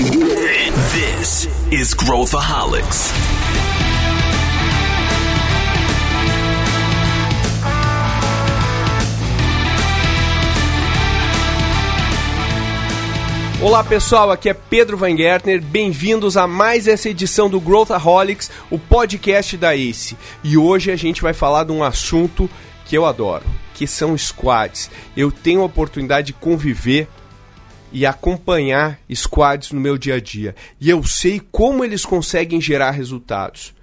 This is Growthaholics. Olá pessoal, aqui é Pedro Van Gertner, bem-vindos a mais essa edição do Growthaholics, o podcast da ACE. E hoje a gente vai falar de um assunto que eu adoro, que são squads. Eu tenho a oportunidade de conviver e acompanhar squads no meu dia a dia. E eu sei como eles conseguem gerar resultados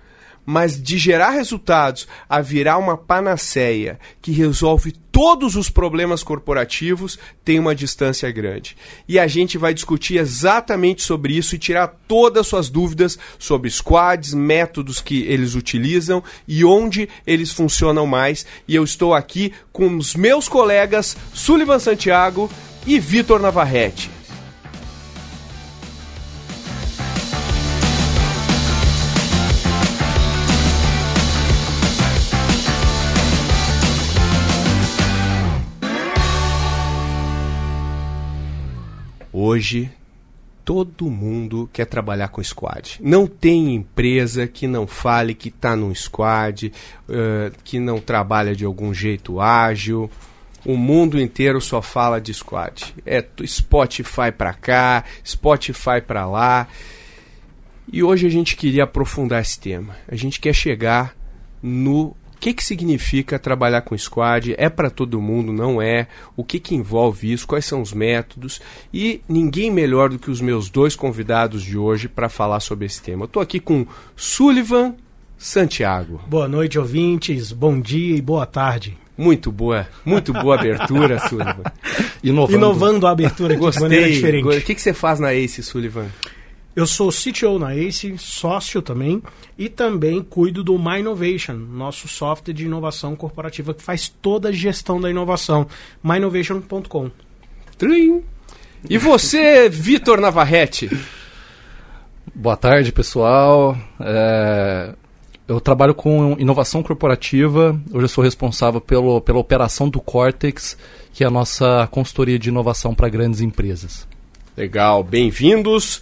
mas de gerar resultados a virar uma panaceia que resolve todos os problemas corporativos tem uma distância grande. E a gente vai discutir exatamente sobre isso e tirar todas as suas dúvidas sobre squads, métodos que eles utilizam e onde eles funcionam mais. E eu estou aqui com os meus colegas Sullivan Santiago e Vitor Navarrete. Hoje, todo mundo quer trabalhar com squad. Não tem empresa que não fale que está num squad, uh, que não trabalha de algum jeito ágil. O mundo inteiro só fala de squad. É Spotify para cá, Spotify para lá. E hoje a gente queria aprofundar esse tema. A gente quer chegar no o que, que significa trabalhar com squad? É para todo mundo? Não é? O que, que envolve isso? Quais são os métodos? E ninguém melhor do que os meus dois convidados de hoje para falar sobre esse tema. Estou aqui com Sullivan Santiago. Boa noite, ouvintes. Bom dia e boa tarde. Muito boa, muito boa abertura, Sullivan. Inovando. Inovando a abertura aqui Gostei. de maneira diferente. O que, que você faz na Ace, Sullivan? Eu sou CTO na ACE, sócio também, e também cuido do My Innovation, nosso software de inovação corporativa que faz toda a gestão da inovação. myinnovation.com. E você, Vitor Navarrete? Boa tarde, pessoal. É... Eu trabalho com inovação corporativa. Hoje eu sou responsável pelo, pela operação do Cortex, que é a nossa consultoria de inovação para grandes empresas. Legal, bem-vindos.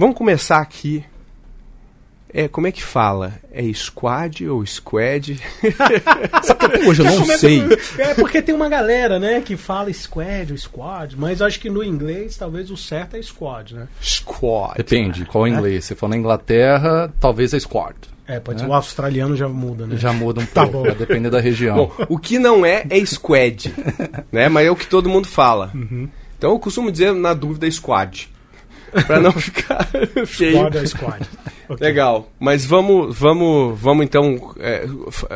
Vamos começar aqui. É, como é que fala? É squad ou squad? Sabe que hoje eu não sei. É porque tem uma galera, né, que fala squad ou squad, mas acho que no inglês talvez o certo é squad, né? Squad. Depende, qual é? inglês. Se for na Inglaterra, talvez é squad. É, pode né? ser. O australiano já muda, né? Já muda um tá pouco, vai depender da região. Bom, o que não é, é squad, né? Mas é o que todo mundo fala. Uhum. Então eu costumo dizer, na dúvida, squad para não ficar feio. Squad é squad. Okay. Legal, mas vamos, vamos, vamos então é,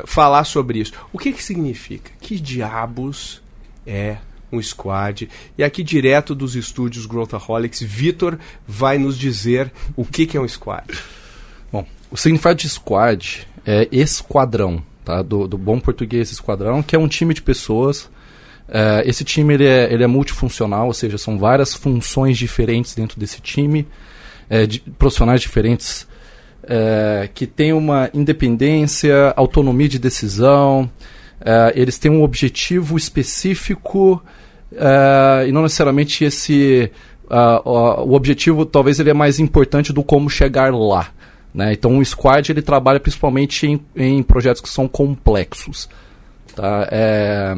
falar sobre isso. O que, que significa? Que diabos é um squad? E aqui direto dos estúdios Growthaholics, Vitor vai nos dizer o que, que é um squad. Bom, o significado de squad é esquadrão, tá? Do, do bom português esquadrão, que é um time de pessoas Uh, esse time ele é, ele é multifuncional, ou seja, são várias funções diferentes dentro desse time, uh, de, profissionais diferentes uh, que têm uma independência, autonomia de decisão, eles têm um objetivo específico e não necessariamente esse o objetivo talvez ele é mais importante do como chegar lá. Né? Então o squad ele trabalha principalmente em, em projetos que são complexos. Tá? É,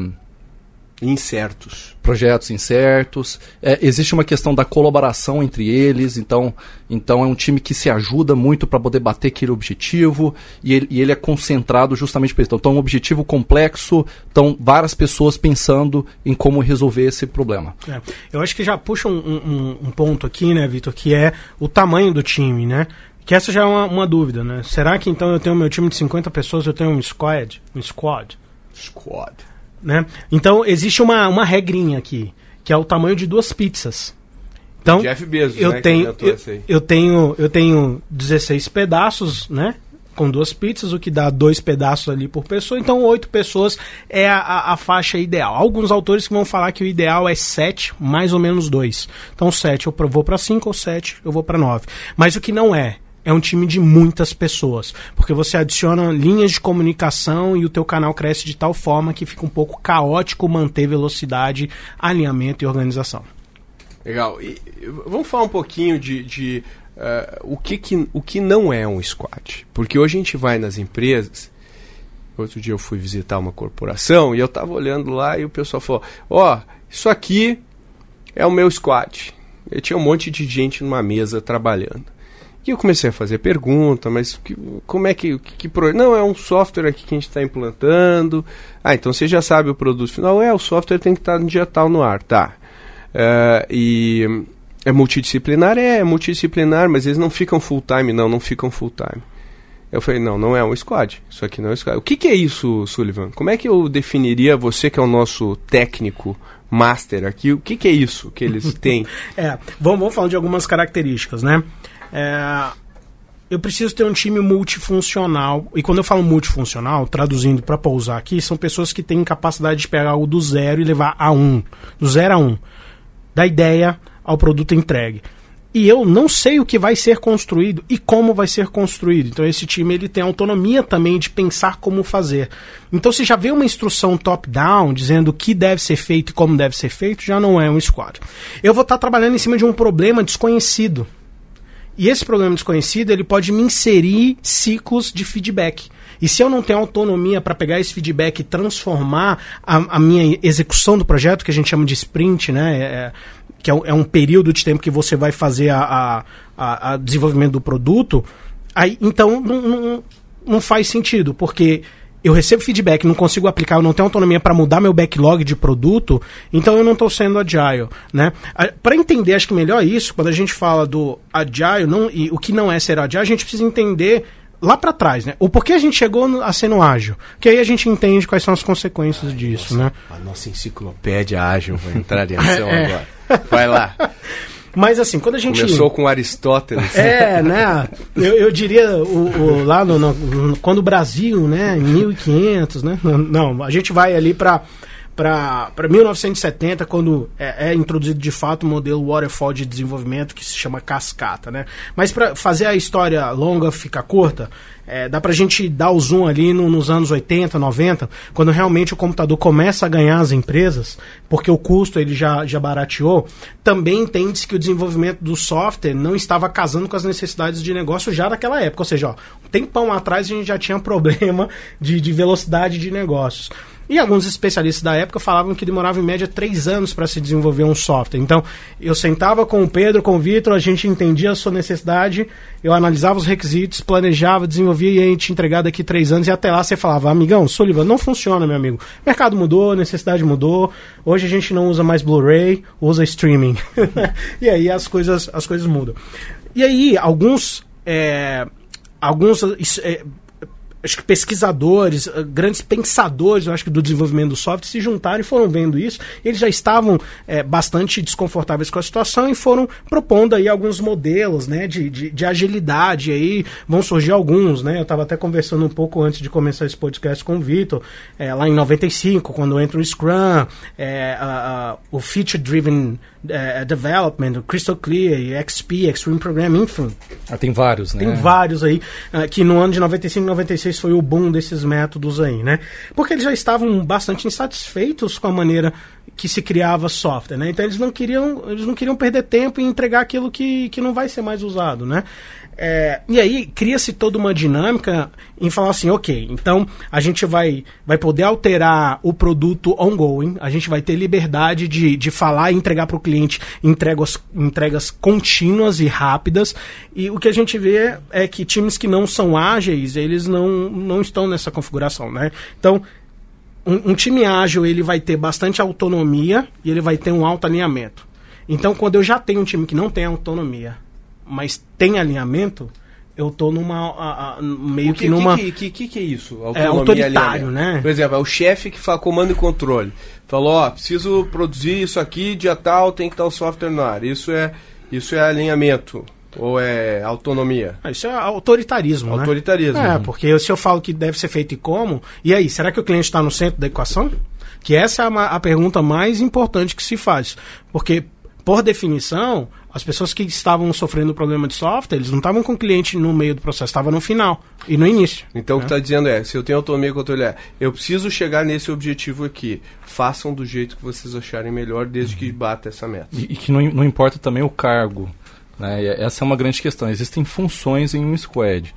incertos. Projetos incertos. É, existe uma questão da colaboração entre eles, então, então é um time que se ajuda muito para poder bater aquele objetivo e ele, e ele, é concentrado justamente por isso. Então, um objetivo complexo, então várias pessoas pensando em como resolver esse problema. É, eu acho que já puxa um, um, um ponto aqui, né, Vitor, que é o tamanho do time, né? Que essa já é uma, uma, dúvida, né? Será que então eu tenho meu time de 50 pessoas, eu tenho um squad? Um squad? Squad. Né? Então existe uma, uma regrinha aqui, que é o tamanho de duas pizzas. Então, Jeff Bezos, eu né, tenho eu, eu, tenho eu tenho 16 pedaços, né? Com duas pizzas, o que dá dois pedaços ali por pessoa. Então, oito pessoas é a, a, a, faixa ideal. Alguns autores que vão falar que o ideal é sete, mais ou menos dois. Então, sete eu vou para cinco ou sete eu vou para nove. Mas o que não é é um time de muitas pessoas, porque você adiciona linhas de comunicação e o teu canal cresce de tal forma que fica um pouco caótico manter velocidade, alinhamento e organização. Legal. E, vamos falar um pouquinho de, de uh, o, que, que, o que não é um squad. Porque hoje a gente vai nas empresas. Outro dia eu fui visitar uma corporação e eu estava olhando lá e o pessoal falou: Ó, oh, isso aqui é o meu squad. Eu tinha um monte de gente numa mesa trabalhando. E eu comecei a fazer pergunta, mas que, como é que, que, que, Não, é um software aqui que a gente está implantando. Ah, então você já sabe o produto final. É, o software tem que estar no dia tal no ar, tá. Uh, e é multidisciplinar? É, é multidisciplinar, mas eles não ficam full time, não, não ficam full time. Eu falei, não, não é um squad. Isso aqui não é um squad. O que, que é isso, Sullivan? Como é que eu definiria, você que é o nosso técnico master aqui, o que, que é isso que eles têm? é, vamos, vamos falar de algumas características, né? É, eu preciso ter um time multifuncional. E quando eu falo multifuncional, traduzindo para pousar aqui, são pessoas que têm capacidade de pegar algo do zero e levar a um. Do zero a um. Da ideia ao produto entregue. E eu não sei o que vai ser construído e como vai ser construído. Então esse time ele tem autonomia também de pensar como fazer. Então se já vê uma instrução top-down dizendo o que deve ser feito e como deve ser feito, já não é um squad. Eu vou estar trabalhando em cima de um problema desconhecido. E esse problema desconhecido, ele pode me inserir ciclos de feedback. E se eu não tenho autonomia para pegar esse feedback e transformar a, a, minha execução do projeto, que a gente chama de sprint, né? É, é que é um, é um, período de tempo que você vai fazer a, a, a desenvolvimento do produto, aí então não, não, não faz sentido, porque eu recebo feedback, não consigo aplicar, eu não tenho autonomia para mudar meu backlog de produto, então eu não estou sendo agile, né? Para entender, acho que melhor isso, quando a gente fala do agile, não, e o que não é ser agile, a gente precisa entender lá para trás, né? O porquê a gente chegou a ser no ágil. Que aí a gente entende quais são as consequências Ai, disso, nossa, né? A nossa enciclopédia ágil vai entrar em ação é. agora. Vai lá. Mas assim, quando a gente. Começou com Aristóteles. É, né? Eu, eu diria, o, o lá no, no, quando o Brasil, né, em 1500, né? Não, a gente vai ali para para 1970, quando é, é, introduzido de fato o modelo waterfall de desenvolvimento que se chama cascata, né? Mas para fazer a história longa ficar curta, é, dá para a gente dar o zoom ali no, nos anos 80, 90, quando realmente o computador começa a ganhar as empresas, porque o custo ele já, já barateou, também entende-se que o desenvolvimento do software não estava casando com as necessidades de negócio já naquela época. Ou seja, ó, um tempão atrás a gente já tinha problema de, de velocidade de negócios. E alguns especialistas da época falavam que demorava em média três anos para se desenvolver um software. Então, eu sentava com o Pedro, com o Vitor, a gente entendia a sua necessidade, eu analisava os requisitos, planejava, desenvolvia e a gente entregar daqui três anos. E até lá você falava, amigão, Sullivan, não funciona, meu amigo. Mercado mudou, necessidade mudou. Hoje a gente não usa mais Blu-ray, usa streaming. e aí as coisas, as coisas mudam. E aí, alguns. É, alguns é, acho que pesquisadores, eh, grandes pensadores, eu acho que do desenvolvimento do software se juntaram e foram vendo isso. eles já estavam é, bastante desconfortáveis com a situação e foram propondo aí alguns modelos, né, de, de, de agilidade. E aí vão surgir alguns, né? Eu estava até conversando um pouco antes de começar esse podcast com o Vitor, é, lá em 95, quando entra o Scrum, é, a, a, o Feature Driven é, Development, o Crystal Clear, XP, Extreme Programming, enfim. Ah, tem vários, né? Tem vários aí, uh, que no ano de 95 e 96 foi o boom desses métodos aí, né? Porque eles já estavam bastante insatisfeitos com a maneira que se criava software, né? Então eles não queriam, eles não queriam perder tempo em entregar aquilo que, que não vai ser mais usado, né? É, e aí cria-se toda uma dinâmica em falar assim, ok, então a gente vai, vai poder alterar o produto ongoing, a gente vai ter liberdade de, de falar e entregar para o cliente entregas, entregas contínuas e rápidas. E o que a gente vê é que times que não são ágeis, eles não, não estão nessa configuração, né? Então, um, um time ágil ele vai ter bastante autonomia e ele vai ter um alto alinhamento. Então, quando eu já tenho um time que não tem autonomia, mas tem alinhamento, eu tô numa. A, a, meio que, que, numa. Que, que, que, que é isso? Autonomia é autoritário, né? Por exemplo, é o chefe que fala comando e controle. Falou, ó, preciso produzir isso aqui, dia tal, tem que estar o software no ar. Isso é, isso é alinhamento. Ou é autonomia? Ah, isso é autoritarismo, né? Autoritarismo. É, porque se eu falo que deve ser feito e como, e aí, será que o cliente está no centro da equação? Que essa é a, a pergunta mais importante que se faz. Porque, por definição, As pessoas que estavam sofrendo problema de software, eles não estavam com o cliente no meio do processo, estavam no final e no início. Então o que está dizendo é, se eu tenho autonomia controlhar, eu preciso chegar nesse objetivo aqui. Façam do jeito que vocês acharem melhor, desde que bata essa meta. E, e que não, não importa também o cargo. Né? E essa é uma grande questão. Existem funções em um squad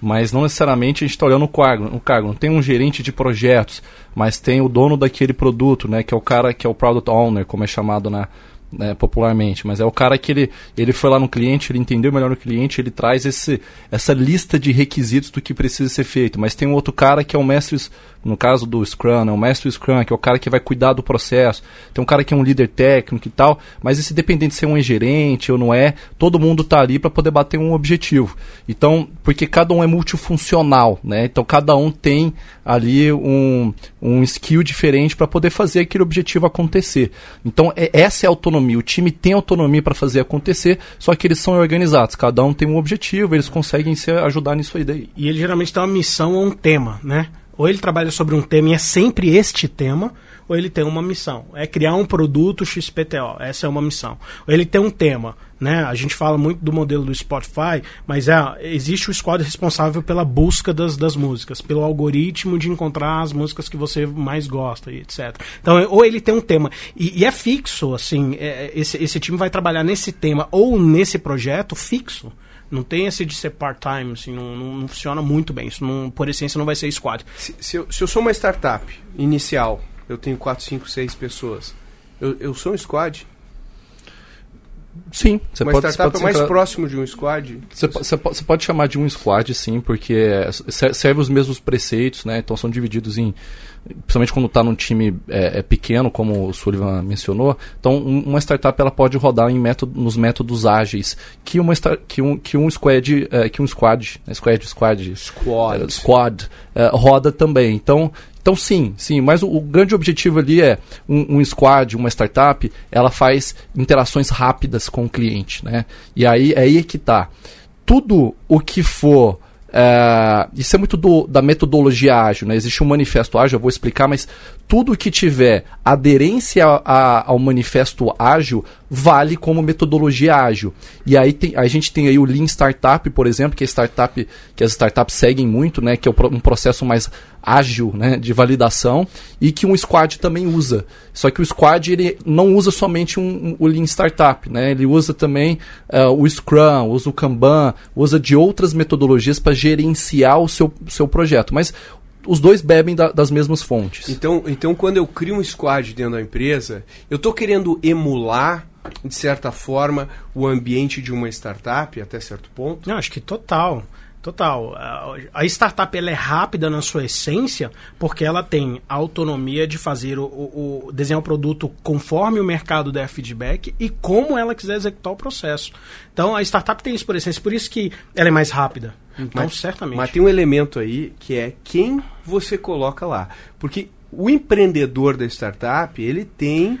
mas não necessariamente a gente está olhando o cargo, o cargo. Não tem um gerente de projetos, mas tem o dono daquele produto, né, que é o cara que é o product owner, como é chamado na, né, popularmente, mas é o cara que ele, ele foi lá no cliente, ele entendeu melhor o cliente, ele traz esse, essa lista de requisitos do que precisa ser feito. Mas tem um outro cara que é o mestre, no caso do Scrum, é o mestre Scrum, que é o cara que vai cuidar do processo. Tem um cara que é um líder técnico e tal, mas esse dependente de ser um gerente ou não é, todo mundo está ali para poder bater um objetivo. Então, porque cada um é multifuncional, né? Então cada um tem ali um, um skill diferente para poder fazer aquele objetivo acontecer. Então, é, essa é a autonomia. O time tem autonomia para fazer acontecer, só que eles são organizados. Cada um tem um objetivo, eles conseguem se ajudar nisso aí daí. E ele geralmente tem uma missão ou um tema, né? Ou ele trabalha sobre um tema e é sempre este tema, ou ele tem uma missão. É criar um produto XPTO. Essa é uma missão. Ou ele tem um tema. Né? A gente fala muito do modelo do Spotify, mas é, existe o squad responsável pela busca das, das músicas, pelo algoritmo de encontrar as músicas que você mais gosta e etc. Então, ou ele tem um tema. E, e é fixo, assim, é, esse, esse time vai trabalhar nesse tema ou nesse projeto fixo. Não tem esse de ser part-time, assim, não, não, não, funciona muito bem. Isso, não, por essência, não vai ser squad. Se, se, eu, se eu sou uma startup inicial, eu tenho 4, 5, 6 pessoas, eu, eu sou um squad? Sim, você uma pode, startup pode é mais próximo de um squad? Você, você, você, pode chamar de um squad, sim, porque serve os mesmos preceitos, né? Então são divididos em principalmente quando está num time é, é, pequeno, como o Sullivan mencionou, então um, uma startup ela pode rodar em método, nos métodos ágeis que uma que um que um squad é, que um squad, né, squad squad squad, é, squad é, roda também. Então então sim, sim, mas o, o grande objetivo ali é um, um, squad, uma startup, ela faz interações rápidas com o cliente, né? E aí é aí que tá. Tudo o que for é, isso é muito do, da metodologia ágil, né? Existe um manifesto ágil, eu vou explicar, mas tudo que tiver aderência a, a, ao manifesto ágil vale como metodologia ágil. E aí tem, a gente tem aí o Lean Startup, por exemplo, que é startup que as startups seguem muito, né? Que é um processo mais ágil, né? De validação e que um squad também usa. Só que o squad ele não usa somente um, um, o Lean Startup, né? Ele usa também uh, o Scrum, usa o Kanban, usa de outras metodologias para gerenciar o seu, seu projeto. Mas os dois bebem da, das mesmas fontes. Então, então, quando eu crio um squad dentro da empresa, eu estou querendo emular, de certa forma, o ambiente de uma startup, até certo ponto? Não, acho que total. Total. A startup ela é rápida na sua essência porque ela tem autonomia de fazer o, o, o, desenhar o produto conforme o mercado der feedback e como ela quiser executar o processo. Então a startup tem isso por essência, por isso que ela é mais rápida. Então, mas, certamente. Mas tem um elemento aí que é quem você coloca lá. Porque o empreendedor da startup, ele tem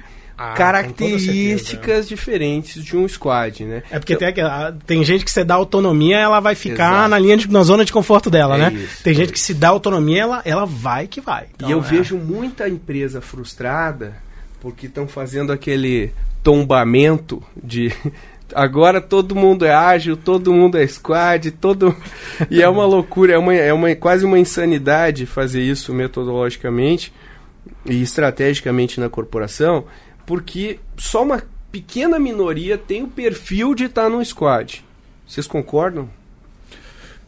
ah, características diferentes de um squad, né? É porque então, tem, tem gente que se dá autonomia, ela vai ficar exato. na linha de, na zona de conforto dela, é né? Isso, tem é gente isso. que se dá autonomia, ela, ela vai que vai. Então, e eu é. vejo muita empresa frustrada porque estão fazendo aquele tombamento de agora todo mundo é ágil, todo mundo é squad, todo e é uma loucura, é uma, é uma quase uma insanidade fazer isso metodologicamente e estrategicamente na corporação porque só uma pequena minoria tem o perfil de estar no squad. Vocês concordam?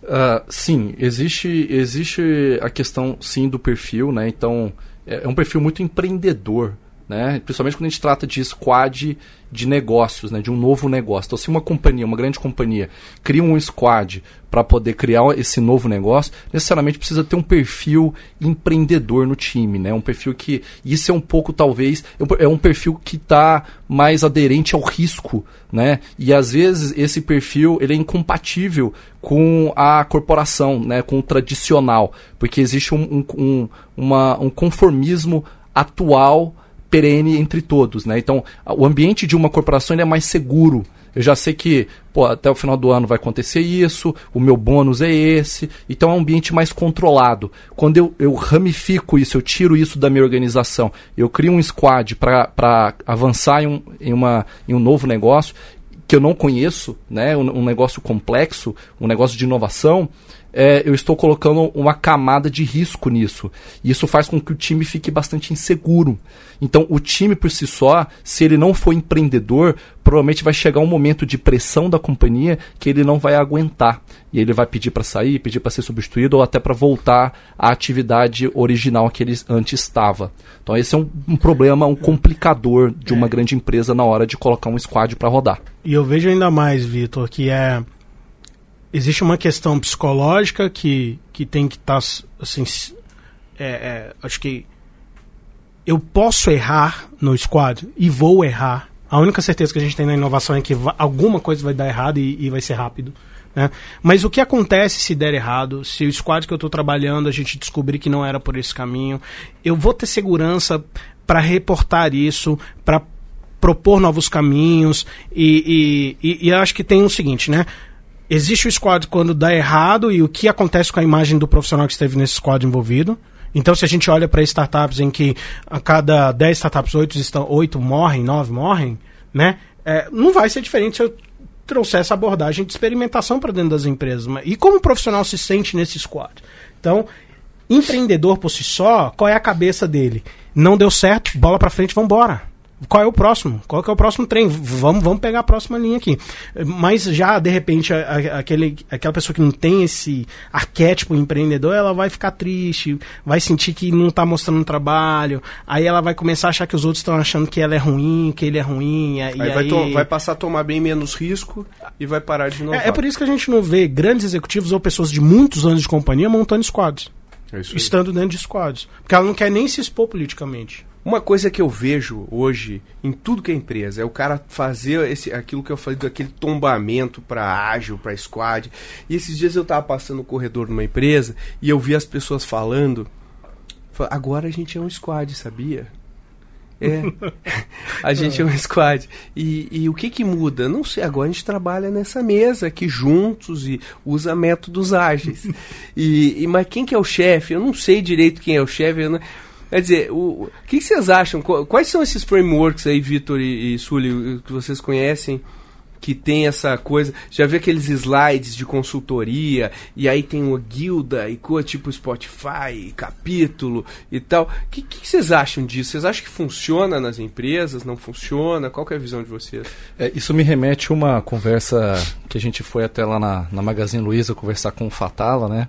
Uh, sim, existe, existe a questão sim do perfil, né? Então é, é um perfil muito empreendedor né? Principalmente quando a gente trata de squad de negócios, né? De um novo negócio. Então, se uma companhia, uma grande companhia, cria um squad para poder criar esse novo negócio, necessariamente precisa ter um perfil empreendedor no time, né? Um perfil que isso é um pouco talvez é um é perfil que está mais aderente ao risco, né? E às vezes esse perfil ele é incompatível com a corporação, né? Com o tradicional, porque existe um, um, um, uma, um conformismo atual perene entre todos, né? Então, o ambiente de uma corporação é mais seguro. Eu já sei que pô, até o final do ano vai acontecer isso, o meu bônus é esse, então é um ambiente mais controlado. Quando eu, eu ramifico isso, eu tiro isso da minha organização, eu crio um squad para avançar em um, em, uma, em um novo negócio, que eu não conheço, né, um, um negócio complexo, um negócio de inovação, é, eu estou colocando uma camada de risco nisso. E isso faz com que o time fique bastante inseguro. Então, o time por si só, se ele não for empreendedor, provavelmente vai chegar um momento de pressão da companhia que ele não vai aguentar. E ele vai pedir para sair, pedir para ser substituído ou até para voltar à atividade original que ele antes estava. Então, esse é um, um problema, um complicador de uma é. grande empresa na hora de colocar um squad para rodar. E eu vejo ainda mais, Vitor, que é existe uma questão psicológica que, que tem que estar tá, assim é, é, acho que eu posso errar no squad e vou errar a única certeza que a gente tem na inovação é que alguma coisa vai dar errado e, e vai ser rápido né? Mas o que acontece se der errado, se o squad que eu estou trabalhando a gente descobrir que não era por esse caminho, eu vou ter segurança para reportar isso, para propor novos caminhos e, e, e, e, acho que tem o seguinte, né? Existe o squad quando dá errado e o que acontece com a imagem do profissional que esteve nesse squad envolvido. Então, se a gente olha para startups em que a cada 10 startups, 8, estão, 8 morrem, 9 morrem, né? É, não vai ser diferente se eu trouxer essa abordagem de experimentação para dentro das empresas. E como o profissional se sente nesse squad? Então, empreendedor por si só, qual é a cabeça dele? Não deu certo, bola para frente, vamos embora qual é o próximo? Qual é o próximo trem? Vamos, vamos pegar a próxima linha aqui. Mas já, de repente, a, a, aquele, aquela pessoa que não tem esse arquétipo empreendedor, ela vai ficar triste, vai sentir que não está mostrando trabalho, aí ela vai começar a achar que os outros estão achando que ela é ruim, que ele é ruim. Aí, aí, vai, vai, passar a tomar bem menos risco e vai parar de novo. É, é, por isso que a gente não vê grandes executivos ou pessoas de muitos anos de companhia montando squads. É estando dentro de squads. Porque ela não quer nem se expor politicamente. Uma coisa que eu vejo hoje em tudo que é empresa é o cara fazer esse, aquilo que eu falei daquele tombamento para ágil, para squad. E esses dias eu tava passando no corredor numa empresa e eu vi as pessoas falando. Agora a gente é um squad, sabia? É. A gente é um squad. E, e, o que que muda? Não sei. Agora a gente trabalha nessa mesa aqui juntos e usa métodos ágeis. E, e mas quem que é o chefe? Eu não sei direito quem é o chefe. Não... Quer dizer, o, o que, que, vocês acham? Quais são esses frameworks aí, Vitor e, e Sully, que vocês conhecem? Que tem essa coisa. Já vi aqueles slides de consultoria, e aí tem uma guilda, e coisa tipo Spotify, capítulo e tal. O que, que, vocês acham disso? Vocês acham que funciona nas empresas? Não funciona? Qual é a visão de vocês? É, isso me remete a uma conversa que a gente foi até lá na, na Magazine Luiza conversar com o Fatala, né?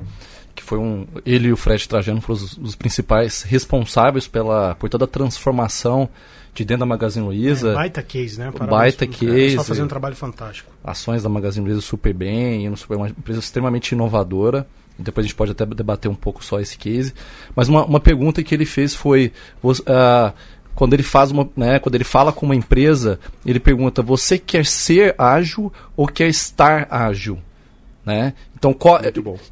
Que foi um ele e o Fred Trajano foram os, os, principais responsáveis pela por toda a transformação de dentro da Magazine Luiza. É, baita case, né? Parabéns baita case. Só fazendo um trabalho fantástico. Ações da Magazine Luiza super bem, uma empresa extremamente inovadora. Depois a gente pode até debater um pouco só esse case. Mas uma, uma pergunta que ele fez foi uh, quando ele faz uma, né, quando ele fala com uma empresa, ele pergunta: você quer ser ágil ou quer estar ágil? Né? Então, qual,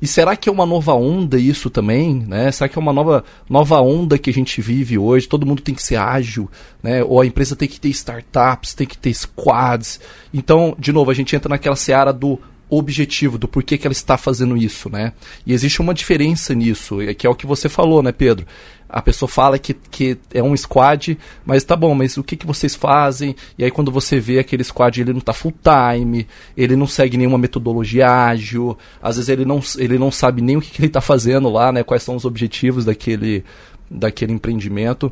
e será que é uma nova onda isso também? Né? Será que é uma nova, nova onda que a gente vive hoje? Todo mundo tem que ser ágil, né? ou a empresa tem que ter startups, tem que ter squads. Então, de novo, a gente entra naquela seara do objetivo, do porquê que ela está fazendo isso, né? E existe uma diferença nisso, que é o que você falou, né, Pedro? A pessoa fala que, que é um squad, mas tá bom, mas o que, que vocês fazem? E aí quando você vê aquele squad, ele não tá full time, ele não segue nenhuma metodologia ágil, às vezes ele não, ele não sabe nem o que, que ele tá fazendo lá, né? Quais são os objetivos daquele, daquele empreendimento.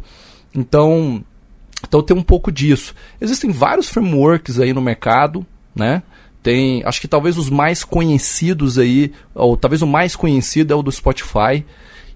Então, então tem um pouco disso. Existem vários frameworks aí no mercado, né? Tem, acho que talvez os mais conhecidos aí, ou talvez o mais conhecido é o do Spotify,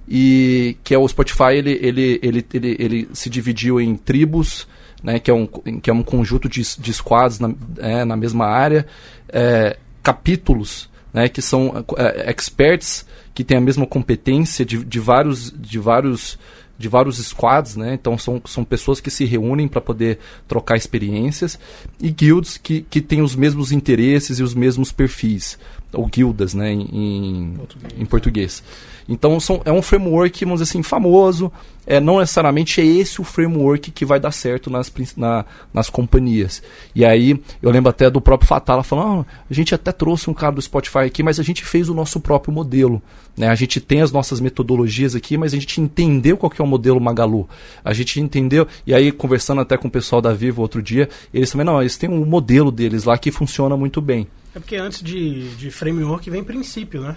e que é o Spotify, ele, ele, ele, ele, ele se dividiu em tribos, né, que, é um, que é um conjunto de, de squads na, é, na mesma área, é, capítulos, né, que são é, experts que têm a mesma competência de, de vários, de vários de vários squads, né? Então são, são pessoas que se reúnem para poder trocar experiências e guilds que, que têm os mesmos interesses e os mesmos perfis, ou guildas, né? Em, português. em português. Então são, é um framework, vamos dizer assim, famoso, é, não necessariamente é esse o framework que vai dar certo nas, na, nas companhias. E aí, eu lembro até do próprio Fatala falando, ah, a gente até trouxe um cara do Spotify aqui, mas a gente fez o nosso próprio modelo. Né? A gente tem as nossas metodologias aqui, mas a gente entendeu qual que é o modelo Magalu. A gente entendeu, e aí conversando até com o pessoal da Vivo outro dia, eles também, não, eles têm um modelo deles lá que funciona muito bem. É porque antes de, de framework vem princípio, né?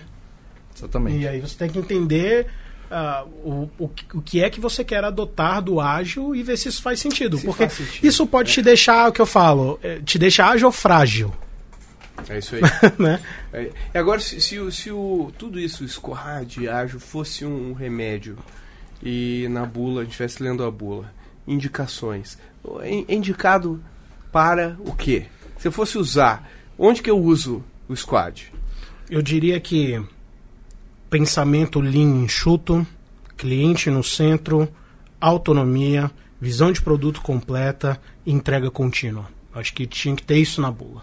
Exatamente. E aí você tem que entender uh, o, o, o que é que você quer adotar do ágil e ver se isso faz sentido. Se porque faz sentido. isso pode é. te deixar, o que eu falo, é, te deixar ágil ou frágil. É isso aí. né? É. E agora, se, se, o, se o, tudo isso, escorrar de ágil, fosse um, um remédio e na bula, a gente estivesse lendo a bula, indicações. É indicado para o quê? Se eu fosse usar, onde que eu uso o squad? Eu diria que pensamento lean enxuto, cliente no centro, autonomia, visão de produto completa e entrega contínua. Acho que tinha que ter isso na bula.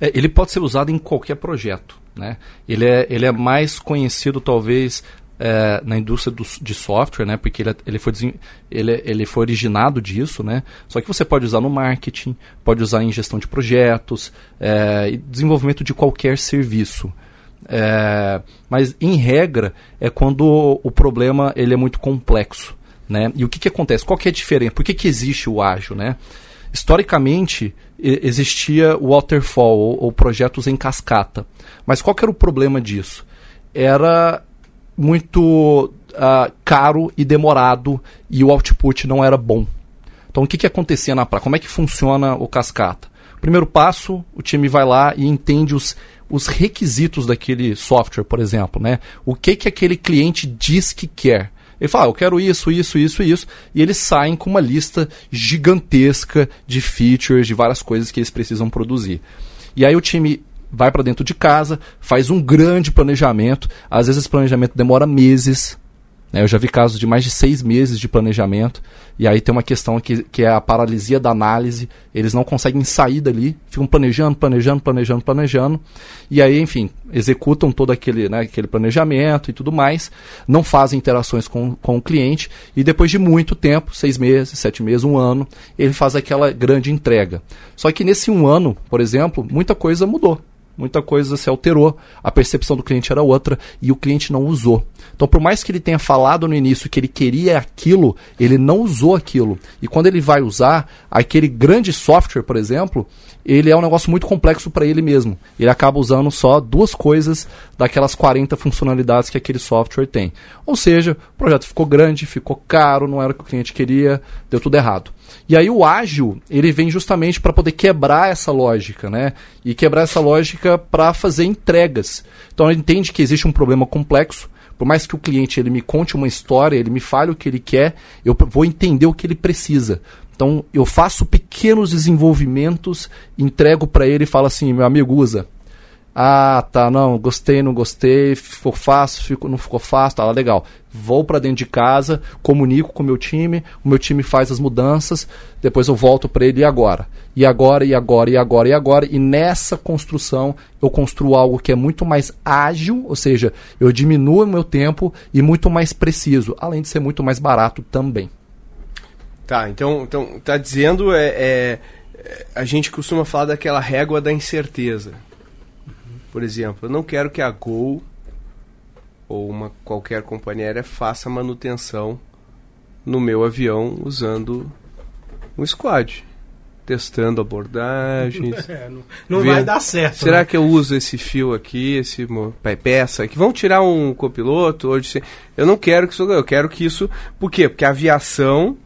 É, ele pode ser usado em qualquer projeto. Né? Ele, é, ele é mais conhecido, talvez, é, na indústria do, de software, né? porque ele, é, ele, foi, ele, ele foi originado disso. Né? Só que você pode usar no marketing, pode usar em gestão de projetos, é, desenvolvimento de qualquer serviço. É, mas, em regra, é quando o problema ele é muito complexo. Né? E o que, que acontece? Qual que é a diferença? Por que, que existe o ágil? Né? Historicamente, existia o waterfall, ou, ou, projetos em cascata. Mas qual que era o problema disso? Era muito uh, caro e demorado e o output não era bom. Então, o que, que acontecia na prática? Como é que funciona o cascata? Primeiro passo, o time vai lá e entende os os requisitos daquele software, por exemplo, né? O que que aquele cliente diz que quer. Ele fala, ah, eu quero isso, isso, isso isso, e eles saem com uma lista gigantesca de features, de várias coisas que eles precisam produzir. E aí o time vai para dentro de casa, faz um grande planejamento, às vezes esse planejamento demora meses, né? Eu já vi casos de mais de seis meses de planejamento, e aí tem uma questão que, que é a paralisia da análise, eles não conseguem sair dali, ficam planejando, planejando, planejando, planejando, e aí, enfim, executam todo aquele, né, aquele planejamento e tudo mais, não fazem interações com, com o cliente, e depois de muito tempo, seis meses, sete meses, um ano, ele faz aquela grande entrega. Só que nesse um ano, por exemplo, muita coisa mudou muita coisa se alterou, a percepção do cliente era outra e o cliente não usou. Então, por mais que ele tenha falado no início que ele queria aquilo, ele não usou aquilo. E quando ele vai usar, aquele grande software, por exemplo, ele é um negócio muito complexo para ele mesmo. Ele acaba usando só duas coisas daquelas 40 funcionalidades que aquele software tem. Ou seja, o projeto ficou grande, ficou caro, não era o que o cliente queria, deu tudo errado. E aí o ágil, ele vem justamente para poder quebrar essa lógica, né? E quebrar essa lógica para fazer entregas. Então ele entende que existe um problema complexo, por mais que o cliente ele me conte uma história, ele me fale o que ele quer, eu vou entender o que ele precisa. Então eu faço pequenos desenvolvimentos, entrego para ele e falo assim, meu amigo usa. Ah, tá, não, gostei, não gostei, ficou fácil, ficou, não ficou fácil, tá legal. Vou para dentro de casa, comunico com o meu time, o meu time faz as mudanças, depois eu volto para ele e agora. E agora, e agora, e agora, e agora. E nessa construção eu construo algo que é muito mais ágil, ou seja, eu diminuo o meu tempo e muito mais preciso, além de ser muito mais barato também. Tá, então, então tá dizendo é, é a gente costuma falar daquela régua da incerteza por exemplo, eu não quero que a Gol ou uma qualquer companhia aérea faça manutenção no meu avião usando um squad, testando abordagens. É, não, não vai dar certo. Será né? que eu uso esse fio aqui, esse peça aqui? Vão tirar um copiloto hoje? Eu não quero que isso, eu quero que isso, por quê? Porque a aviação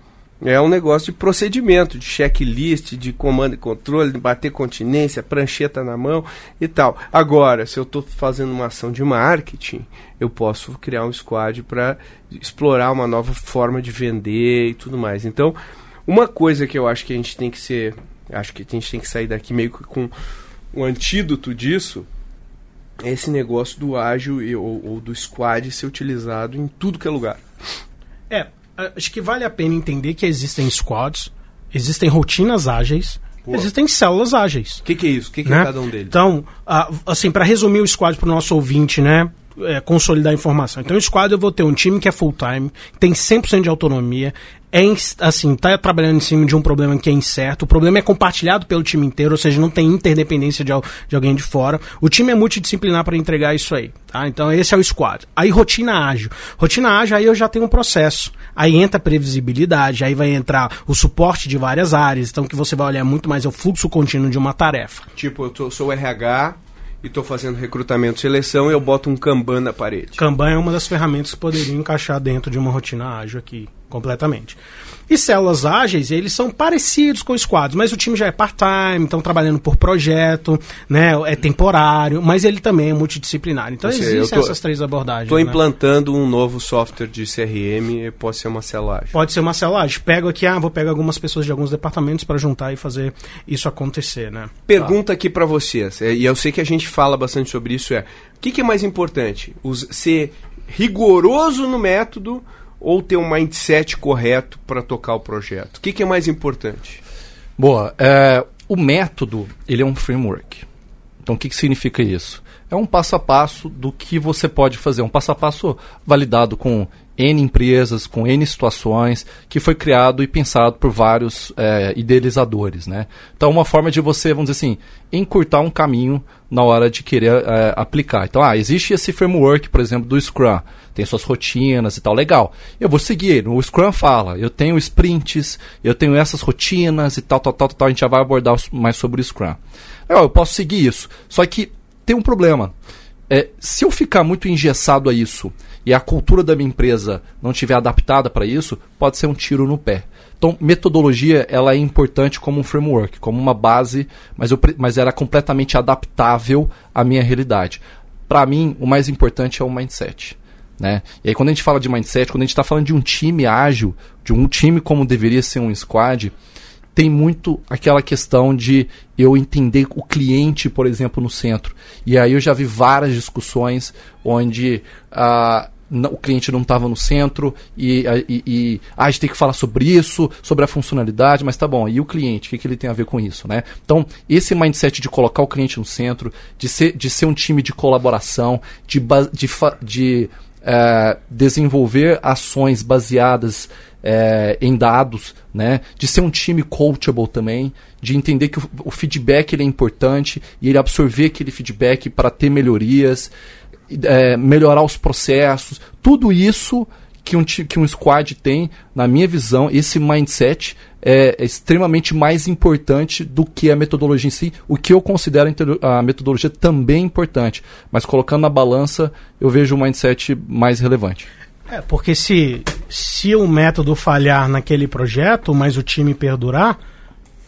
é um negócio de procedimento, de checklist, de comando e controle, de bater continência, prancheta na mão e tal. Agora, se eu estou fazendo uma ação de marketing, eu posso criar um squad para explorar uma nova forma de vender e tudo mais. Então, uma coisa que eu acho que a gente tem que ser, acho que a gente tem que sair daqui meio que com um antídoto disso, é esse negócio do ágil ou, ou do squad ser utilizado em tudo que é lugar. É, acho que vale a pena entender que existem squads, existem rotinas ágeis, Pô. existem células ágeis. O que, que, é isso? O que, que é né? é cada um deles? Então, assim, para resumir o squad para o nosso ouvinte, né? é, consolidar a informação. Então, o squad eu vou ter um time que é full time, tem 100% de autonomia, é assim, tá trabalhando em cima de um problema que é incerto, o problema é compartilhado pelo time inteiro, ou seja, não tem interdependência de, de alguém de fora. O time é multidisciplinar para entregar isso aí, tá? Então esse é o squad. Aí rotina ágil. Rotina ágil aí eu já tenho um processo. Aí entra a previsibilidade, aí vai entrar o suporte de várias áreas, então que você vai olhar muito mais é o fluxo contínuo de uma tarefa. Tipo, eu tô, sou RH, e estou fazendo recrutamento seleção eu boto um Kanban na parede. Kanban é uma das ferramentas que poderiam encaixar dentro de uma rotina ágil aqui, completamente. E células ágeis, eles são parecidos com squads, mas o time já é part-time, estão trabalhando por projeto, né? É temporário, mas ele também é multidisciplinar. Então seja, existem tô, essas três abordagens. Estou né? implantando um novo software de CRM, pode ser uma célula ágil. Pode ser uma célula ágil. Pego aqui, ah, vou pegar algumas pessoas de alguns departamentos para juntar e fazer isso acontecer, né? Pergunta tá. aqui para vocês, é, e eu sei que a gente fala bastante sobre isso, é o que, que é mais importante? Os, ser rigoroso no método ou ter um mindset correto para tocar o projeto? O que, que é mais importante? Boa. É, o método ele é um framework. Então, o que, que significa isso? É um passo a passo do que você pode fazer, um passo a passo validado com N empresas, com N situações, que foi criado e pensado por vários é, idealizadores. Né? Então, uma forma de você, vamos dizer assim, encurtar um caminho na hora de querer é, aplicar. Então, ah, existe esse framework, por exemplo, do Scrum, tem suas rotinas e tal, legal. Eu vou seguir, o Scrum fala, eu tenho sprints, eu tenho essas rotinas e tal, tal, tal, tal, a gente já vai abordar mais sobre o Scrum. Legal, eu posso seguir isso, só que tem um problema. É, se eu ficar muito engessado a isso e a cultura da minha empresa não estiver adaptada para isso, pode ser um tiro no pé. Então, metodologia ela é importante como um framework, como uma base, mas, eu, mas era completamente adaptável à minha realidade. Para mim, o mais importante é o mindset. Né? E aí, quando a gente fala de mindset, quando a gente está falando de um time ágil, de um time como deveria ser um squad, tem muito aquela questão de eu entender o cliente, por exemplo, no centro. E aí eu já vi várias discussões onde uh, o cliente não estava no centro e, e, e ah, a gente tem que falar sobre isso, sobre a funcionalidade, mas tá bom, e o cliente, o que, que ele tem a ver com isso, né? Então, esse mindset de colocar o cliente no centro, de ser, de ser um time de colaboração, de, de, de é, desenvolver ações baseadas é, em dados, né? de ser um time coachable também, de entender que o, o feedback ele é importante e ele absorver aquele feedback para ter melhorias é, melhorar os processos, tudo isso que um, que um squad tem, na minha visão, esse mindset é, é, extremamente mais importante do que a metodologia em si, o que eu considero a metodologia também importante, mas colocando na balança, eu vejo o mindset mais relevante. É, porque se, se o método falhar naquele projeto, mas o time perdurar,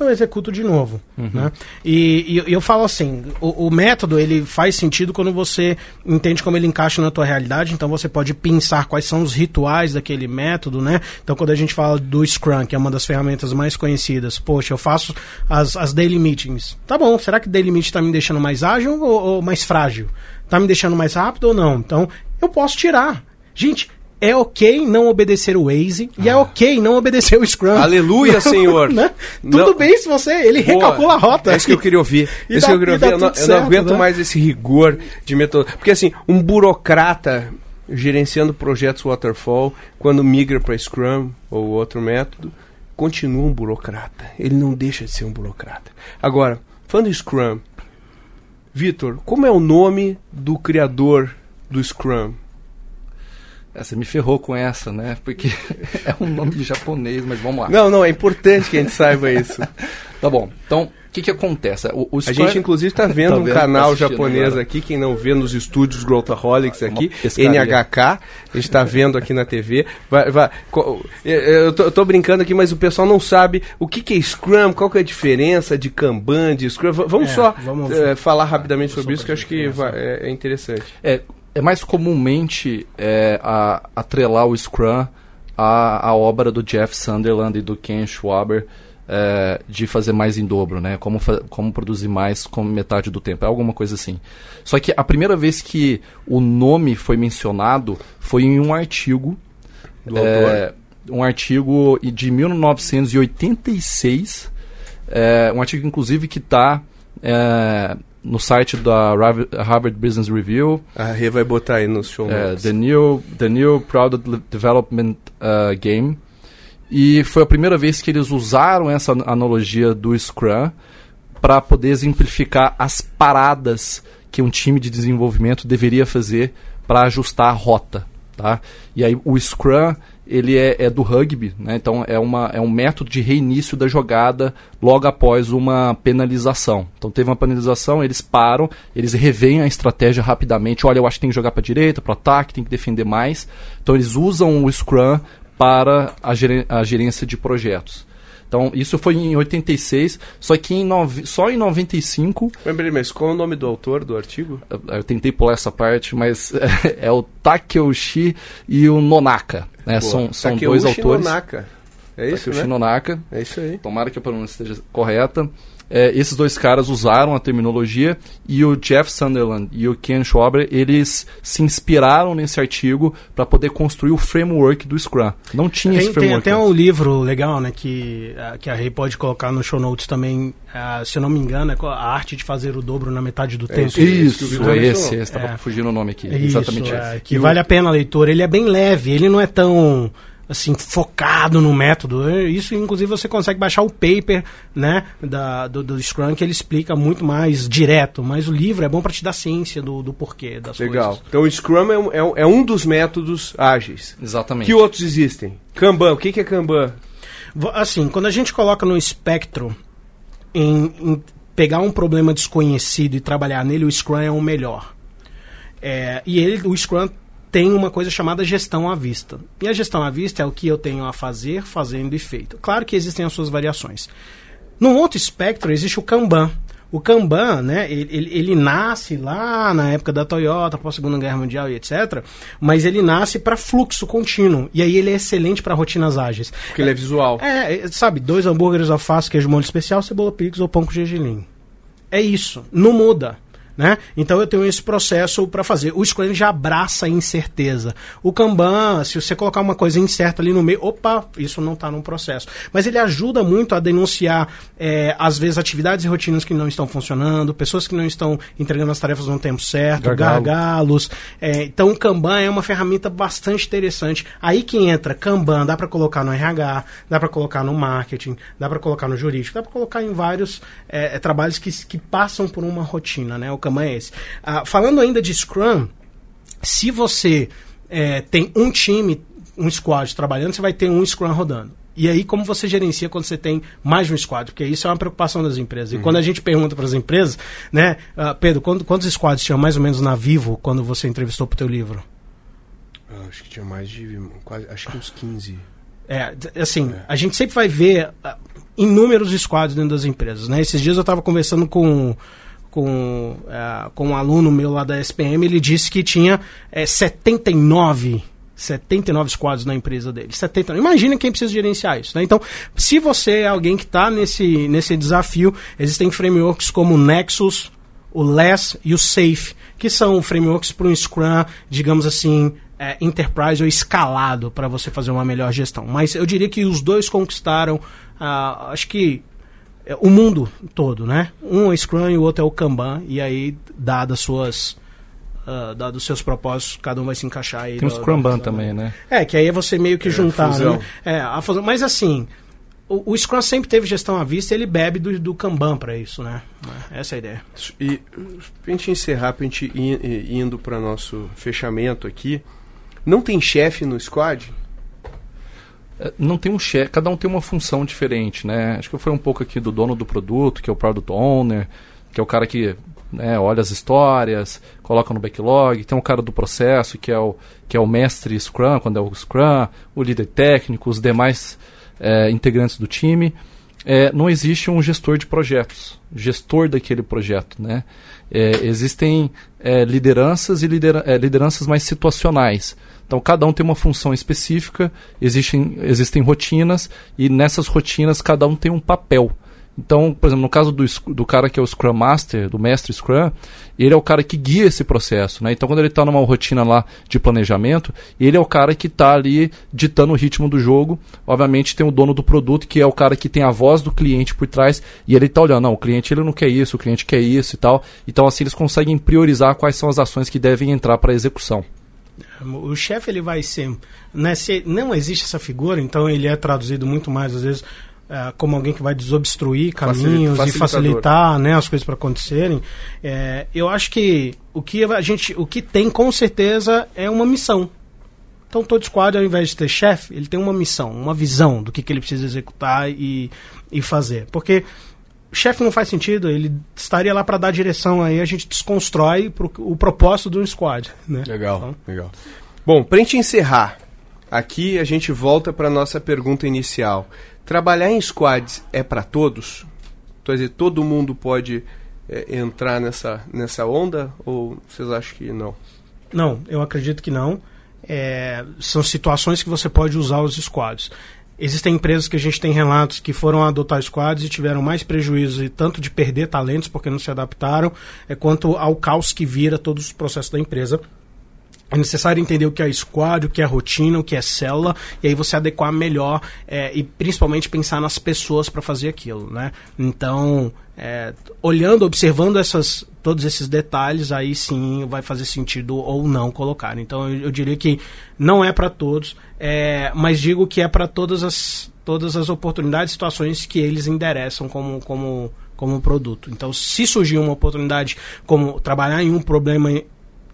eu executo de novo. Uhum. Né? E, e, eu falo assim, o, o, método ele faz sentido quando você entende como ele encaixa na tua realidade, então você pode pensar quais são os rituais daquele método, né? Então quando a gente fala do Scrum, que é uma das ferramentas mais conhecidas, poxa, eu faço as, as daily meetings. Tá bom, será que daily meeting está me deixando mais ágil ou, ou mais frágil? Está me deixando mais rápido ou não? Então eu posso tirar. Gente, é ok não obedecer o Waze ah. e é ah. ok não obedecer o Scrum. Aleluia, Senhor. né? Tudo não. bem se você, ele Boa. recalcula a rota. É isso que eu queria ouvir. É isso dá, que eu queria ouvir. Eu não, certo, eu não aguento né? mais esse rigor de método. Porque assim, um burocrata gerenciando projetos waterfall, quando migra para Scrum ou outro método, continua um burocrata. Ele não deixa de ser um burocrata. Agora, falando de Scrum, Vitor, como é o nome do criador do Scrum? É, você me ferrou com essa, né? Porque é um nome de japonês, mas vamos lá. Não, não, é importante que a gente saiba isso. tá bom. Então, o que, que acontece? O, o a gente, inclusive, está vendo tá um vendo, canal tá japonês agora. aqui, quem não vê nos estúdios Growthaholics ah, aqui, NHK, a gente está vendo aqui na TV. Vai, vai, eu, tô, eu tô brincando aqui, mas o pessoal não sabe o que, que é Scrum, qual que é a diferença de Kanban, de Scrum. Vamos é, só vamos, é, falar rapidamente sobre isso, que eu acho que vai, é, é interessante. É, é mais comumente é, a, atrelar o Scrum à, à obra do Jeff Sunderland e do Ken Schwaber é, de fazer mais em dobro, né? Como, como produzir mais com metade do tempo. É alguma coisa assim. Só que a primeira vez que o nome foi mencionado foi em um artigo. Do é, autor. Um artigo de 1986. É, um artigo, inclusive, que está é, no site da Harvard Business Review, A Rê vai botar aí nos show é, notes. the, new, the New Product Development uh, Game. E foi a primeira vez que eles usaram essa an- analogia do Scrum para poder exemplificar as paradas que um time de desenvolvimento deveria fazer para ajustar a rota. Tá? E aí o Scrum ele é, é do rugby, né? então é, uma, é um método de reinício da jogada logo após uma penalização. Então teve uma penalização, eles param, eles reveem a estratégia rapidamente. Olha, eu acho que tem que jogar para direita, para ataque, tem que defender mais. Então eles usam o Scrum para a, geren- a gerência de projetos. Então isso foi em 86, só que em nove- só em 95 Mas, peraí, mas qual é o nome do autor do artigo? eu, eu tentei pular essa parte, mas é, o Takeuchi e o Nonaka. Né? Pô, são são Takeuchi dois autores. Nonaka. É isso, Takeuchi né? Nonaka. É isso aí. Tomara que a pronúncia esteja correta. É, esses dois caras usaram a terminologia e o Jeff Sunderland e o Ken Schwaber, eles se inspiraram nesse artigo para poder construir o framework do Scrum. Não tinha Tem, esse tem framework. até antes. um livro legal, né, que, ah, que a Rei pode colocar no show notes também, ah, se eu não me engano, é a arte de fazer o dobro na metade do É tempo. isso aí. Isso, o é esse, mencionou. esse, tava É. fugindo o nome aqui. Isso, Exatamente é, esse. que E o- vale a pena a leitura. Ele é bem leve, ele não é tão assim focado no método. Isso, inclusive, você consegue baixar o paper, né, da, do, do Scrum que ele explica muito mais direto. Mas o livro é bom para te dar ciência do, do porquê das Legal. coisas. Então o Scrum é um, é um- é um dos métodos ágeis. Exatamente. Que outros existem? Kanban, o que, que é Kanban? Assim, quando a gente coloca no espectro em, em pegar um problema desconhecido e trabalhar nele, o Scrum é o melhor. É, e ele, o Scrum tem uma coisa chamada gestão à vista. E a gestão à vista é o que eu tenho a fazer, fazendo e feito. Claro que existem as suas variações. No outro espectro existe o Kanban. O Kanban, né, ele, ele, ele nasce lá na época da Toyota, após a Segunda Guerra Mundial e etc. Mas ele nasce para fluxo contínuo. E aí ele é excelente para rotinas ágeis. Porque ele é visual. É, é, sabe, dois hambúrgueres, alface, queijo molho especial, cebola pix ou pão com gergelim. É isso, não muda. Né? Então eu tenho esse processo para fazer. O Scrum já abraça a incerteza. O Kanban, se você colocar uma coisa incerta ali no meio, opa, isso não está num processo. Mas ele ajuda muito a denunciar, é, às vezes, atividades e rotinas que não estão funcionando, pessoas que não estão entregando as tarefas no tempo certo, Gargalo. gargalos. É, então o Kanban é uma ferramenta bastante interessante. Aí que entra Kanban, dá para colocar no RH, dá para colocar no marketing, dá para colocar no jurídico, dá para colocar em vários é, é, trabalhos que, que passam por uma rotina, né? O Kanban é esse. Ah, falando ainda de Scrum, se você é, tem um time, um squad trabalhando, você vai ter um Scrum rodando. E aí, como você gerencia quando você tem mais de um squad? Porque isso é uma preocupação das empresas. E quando a gente pergunta para as empresas, né, ah, Pedro, quando- quantos squads tinham mais ou menos na Vivo quando você entrevistou para o teu livro? Ah, acho que tinha mais de. Quase, acho que uns 15. É, assim, a gente sempre vai ver ah, inúmeros squads dentro das empresas, né? Esses dias eu estava conversando com com, ah, com um aluno meu lá da SPM, ele disse que tinha eh, 79 79 squads na empresa dele. 70. Imagina quem precisa gerenciar isso, né? Então, se você é alguém que está nesse, nesse desafio, existem frameworks como o Nexus, o Less e o Safe, que são frameworks para um Scrum, digamos assim, é, enterprise ou escalado para você fazer uma melhor gestão. Mas eu diria que os dois conquistaram, ah, acho que é, o mundo todo, né? Um é Scrum e o outro é o Kanban, e aí, dadas suas. ah, dados os seus propósitos, cada um vai se encaixar aí. Tem o Scrumban da- também, né? É, que aí é você meio que É, juntar, fusão. né? É, a fusão. Mas assim, o, o Scrum sempre teve gestão à vista, ele bebe do, do Kanban para isso, né? Essa é a ideia. E pra gente encerrar, pra gente ir, ir- indo para nosso fechamento aqui, não tem chefe no squad? É, Não tem um chefe, cada um tem uma função diferente, né? Acho que foi um pouco aqui do dono do produto, que é o Product Owner, que é o cara que né, olha as histórias, coloca no backlog, tem o cara do processo, que é o, que é o mestre Scrum, quando é o Scrum, o líder técnico, os demais é, integrantes do time. É, não existe um gestor de projetos, gestor daquele projeto, né? É, existem é, lideranças e lidera é, lideranças mais situacionais. Então, cada um tem uma função específica, existem, existem rotinas, e nessas rotinas cada um tem um papel. Então, por exemplo, no caso do, do cara que é o Scrum Master, do mestre Scrum, ele é o cara que guia esse processo, né? Então, quando ele está numa rotina lá de planejamento, ele é o cara que está ali ditando o ritmo do jogo. Obviamente, tem o dono do produto, que é o cara que tem a voz do cliente por trás, e ele está olhando, não, o cliente ele não quer isso, o cliente quer isso e tal. Então, assim, eles conseguem priorizar quais são as ações que devem entrar para execução. O chefe ele vai ser, né, se não existe essa figura, então ele é traduzido muito mais às vezes como alguém que vai desobstruir caminhos e facilitar né, as coisas para acontecerem. É, eu acho que o que a gente, o que tem com certeza é uma missão. Então todo squad, ao invés de ter chefe, ele tem uma missão, uma visão do que, que ele precisa executar e, e fazer. Porque chefe não faz sentido, ele estaria lá para dar direção, aí a gente desconstrói pro, o propósito de um squad. Né? Legal, então, legal. Bom, para gente encerrar, aqui a gente volta para nossa pergunta inicial. Trabalhar em squads é para todos? Quer dizer, todo mundo pode é, entrar nessa, nessa onda ou vocês acham que não? Não, eu acredito que não. É, são situações que você pode usar os squads. Existem empresas que a gente tem relatos que foram adotar squads e tiveram mais prejuízo, tanto de perder talentos porque não se adaptaram, é, quanto ao caos que vira todos os processos da empresa é necessário entender o que é squad, o que é rotina, o que é célula, e aí você adequar melhor é, e principalmente pensar nas pessoas para fazer aquilo, né? Então, é, olhando, observando essas, todos esses detalhes, aí sim vai fazer sentido ou não colocar. Então, eu, eu diria que não é para todos, é, mas digo que é para todas as, todas as oportunidades, situações que eles endereçam como, como, como produto. Então, se surgir uma oportunidade como trabalhar em um problema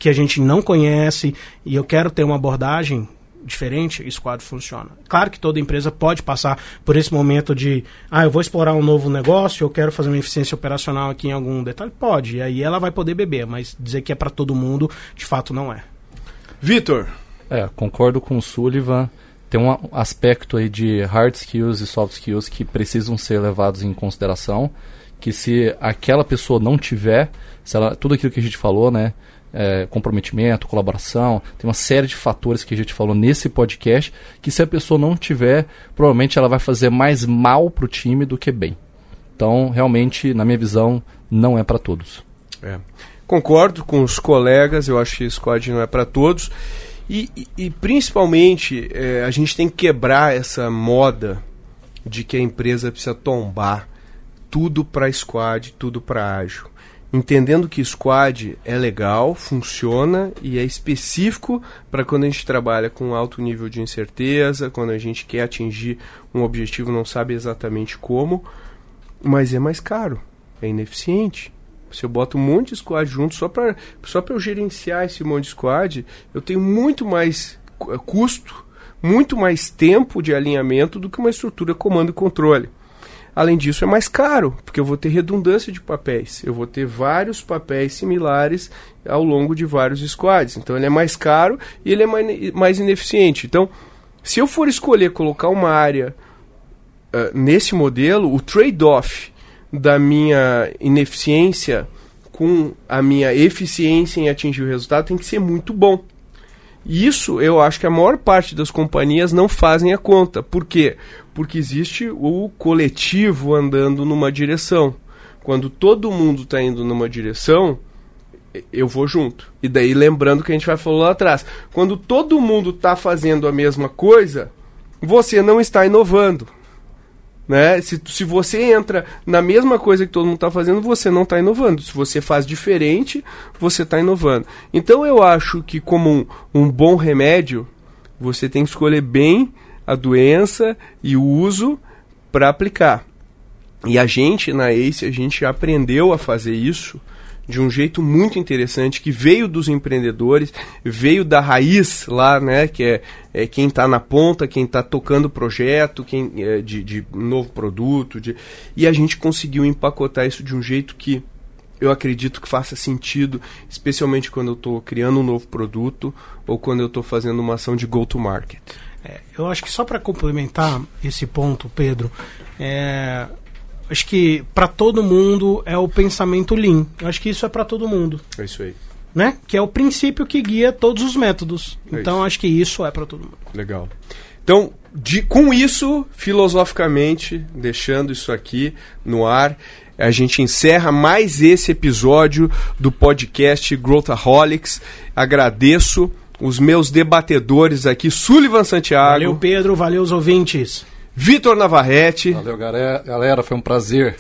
que a gente não conhece e eu quero ter uma abordagem diferente, esse quadro funciona. Claro que toda empresa pode passar por esse momento de, ah, eu vou explorar um novo negócio, eu quero fazer uma eficiência operacional aqui em algum detalhe, pode, e aí ela vai poder beber, mas dizer que é para todo mundo, de fato não é. Vitor. É, concordo com o Sullivan. Tem um aspecto aí de hard skills e soft skills que precisam ser levados em consideração, que se aquela pessoa não tiver, se ela, tudo aquilo que a gente falou, né, é, comprometimento, colaboração, tem uma série de fatores que a gente falou nesse podcast que se a pessoa não tiver, provavelmente ela vai fazer mais mal para o time do que bem. Então, realmente, na minha visão, não é para todos. É. Concordo com os colegas, eu acho que squad não é para todos. E, e, e principalmente, é, a gente tem que quebrar essa moda de que a empresa precisa tombar tudo para squad, tudo para ágil entendendo que squad é legal, funciona e é específico para quando a gente trabalha com alto nível de incerteza, quando a gente quer atingir um objetivo não sabe exatamente como, mas é mais caro, é ineficiente. Se eu boto um monte de squad junto só para só eu gerenciar esse monte de squad, eu tenho muito mais custo, muito mais tempo de alinhamento do que uma estrutura comando e controle. Além disso, é mais caro, porque eu vou ter redundância de papéis. Eu vou ter vários papéis similares ao longo de vários squads. Então, ele é mais caro e ele é mais, mais ineficiente. Então, se eu for escolher colocar uma área uh, nesse modelo, o trade-off da minha ineficiência com a minha eficiência em atingir o resultado tem que ser muito bom. Isso eu acho que a maior parte das companhias não fazem a conta. Por quê? Porque existe o coletivo andando numa direção. Quando todo mundo está indo numa direção, eu vou junto. E daí lembrando que a gente vai falar lá atrás. Quando todo mundo está fazendo a mesma coisa, você não está inovando. Né? Se, se você entra na mesma coisa que todo mundo está fazendo, você não está inovando. Se você faz diferente, você está inovando. Então eu acho que, como um, um bom remédio, você tem que escolher bem a doença e o uso para aplicar. E a gente, na ACE, a gente aprendeu a fazer isso de um jeito muito interessante que veio dos empreendedores, veio da raiz lá, né, que é, é quem está na ponta, quem está tocando o projeto, quem é, de, de novo produto, de, e a gente conseguiu empacotar isso de um jeito que eu acredito que faça sentido, especialmente quando eu estou criando um novo produto ou quando eu estou fazendo uma ação de go-to-market. É, eu acho que só para complementar esse ponto, Pedro, é, acho que para todo mundo é o pensamento Lean. Eu acho que isso é para todo mundo. É isso aí. Né? Que é o princípio que guia todos os métodos. É então isso. acho que isso é para todo mundo. Legal. Então, de, com isso, filosoficamente, deixando isso aqui no ar, a gente encerra mais esse episódio do podcast Growthaholics. Agradeço os meus debatedores aqui, Sullivan Santiago. Valeu, Pedro. Valeu, os ouvintes. Vitor Navarrete. Valeu, galera. Foi um prazer.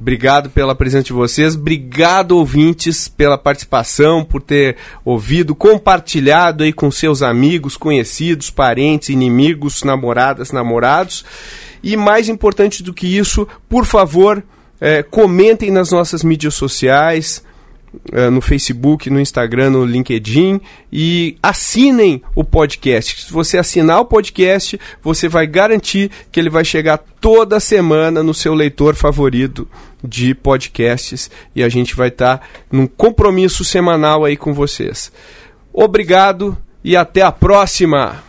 Obrigado pela presença de vocês. Obrigado, ouvintes, pela participação, por ter ouvido, compartilhado aí com seus amigos, conhecidos, parentes, inimigos, namoradas, namorados. E mais importante do que isso, por favor, é, comentem nas nossas mídias sociais, no Facebook, no Instagram, no LinkedIn e assinem o podcast. Se você assinar o podcast, você vai garantir que ele vai chegar toda semana no seu leitor favorito de podcasts e a gente vai estar tá num compromisso semanal aí com vocês. Obrigado e até a próxima!